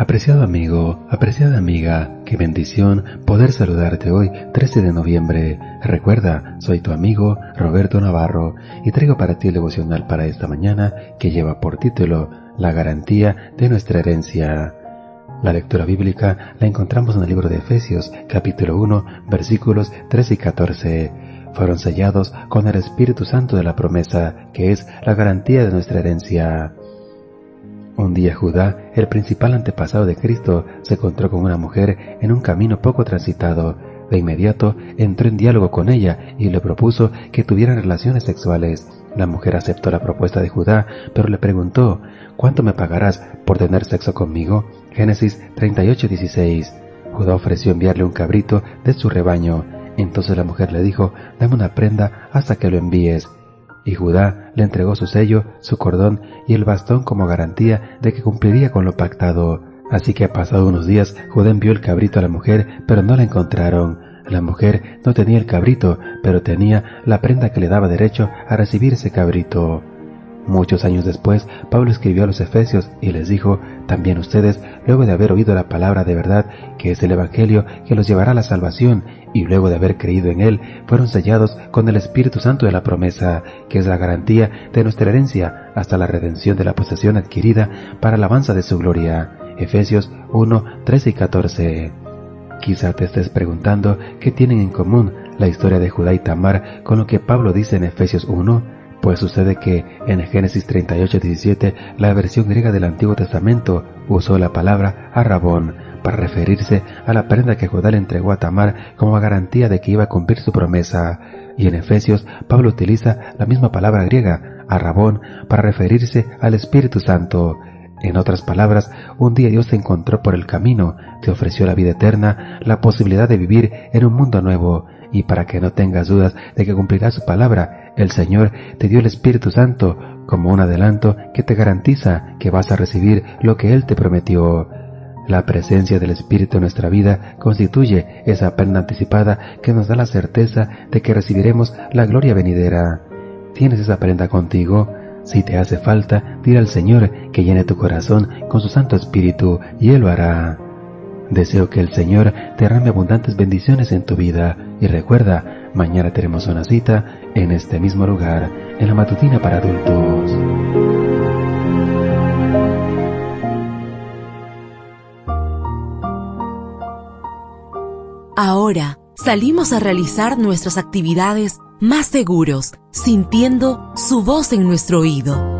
Apreciado amigo, apreciada amiga, qué bendición poder saludarte hoy 13 de noviembre. Recuerda, soy tu amigo Roberto Navarro y traigo para ti el devocional para esta mañana que lleva por título La garantía de nuestra herencia. La lectura bíblica la encontramos en el libro de Efesios capítulo 1 versículos 13 y 14 fueron sellados con el Espíritu Santo de la promesa, que es la garantía de nuestra herencia. Un día Judá, el principal antepasado de Cristo, se encontró con una mujer en un camino poco transitado. De inmediato entró en diálogo con ella y le propuso que tuvieran relaciones sexuales. La mujer aceptó la propuesta de Judá, pero le preguntó, ¿cuánto me pagarás por tener sexo conmigo? Génesis 38:16. Judá ofreció enviarle un cabrito de su rebaño. Entonces la mujer le dijo, dame una prenda hasta que lo envíes y Judá le entregó su sello, su cordón y el bastón como garantía de que cumpliría con lo pactado. Así que pasado unos días, Judá envió el cabrito a la mujer, pero no la encontraron. La mujer no tenía el cabrito, pero tenía la prenda que le daba derecho a recibir ese cabrito. Muchos años después, Pablo escribió a los Efesios y les dijo, también ustedes, luego de haber oído la palabra de verdad, que es el Evangelio que los llevará a la salvación, y luego de haber creído en él, fueron sellados con el Espíritu Santo de la promesa, que es la garantía de nuestra herencia hasta la redención de la posesión adquirida para alabanza de su gloria. Efesios 1, 13 y 14. Quizá te estés preguntando qué tienen en común la historia de Judá y Tamar con lo que Pablo dice en Efesios 1. Pues sucede que en Génesis 38:17 la versión griega del Antiguo Testamento usó la palabra arrabón para referirse a la prenda que Judá le entregó a Tamar como garantía de que iba a cumplir su promesa. Y en Efesios Pablo utiliza la misma palabra griega, arrabón, para referirse al Espíritu Santo. En otras palabras, un día Dios te encontró por el camino, te ofreció la vida eterna, la posibilidad de vivir en un mundo nuevo, y para que no tengas dudas de que cumplirá su palabra, el Señor te dio el Espíritu Santo como un adelanto que te garantiza que vas a recibir lo que Él te prometió. La presencia del Espíritu en nuestra vida constituye esa pena anticipada que nos da la certeza de que recibiremos la gloria venidera. ¿Tienes esa prenda contigo? Si te hace falta, dile al Señor que llene tu corazón con su Santo Espíritu y Él lo hará. Deseo que el Señor derrame abundantes bendiciones en tu vida y recuerda, mañana tenemos una cita en este mismo lugar, en la matutina para adultos. Ahora salimos a realizar nuestras actividades más seguros, sintiendo su voz en nuestro oído.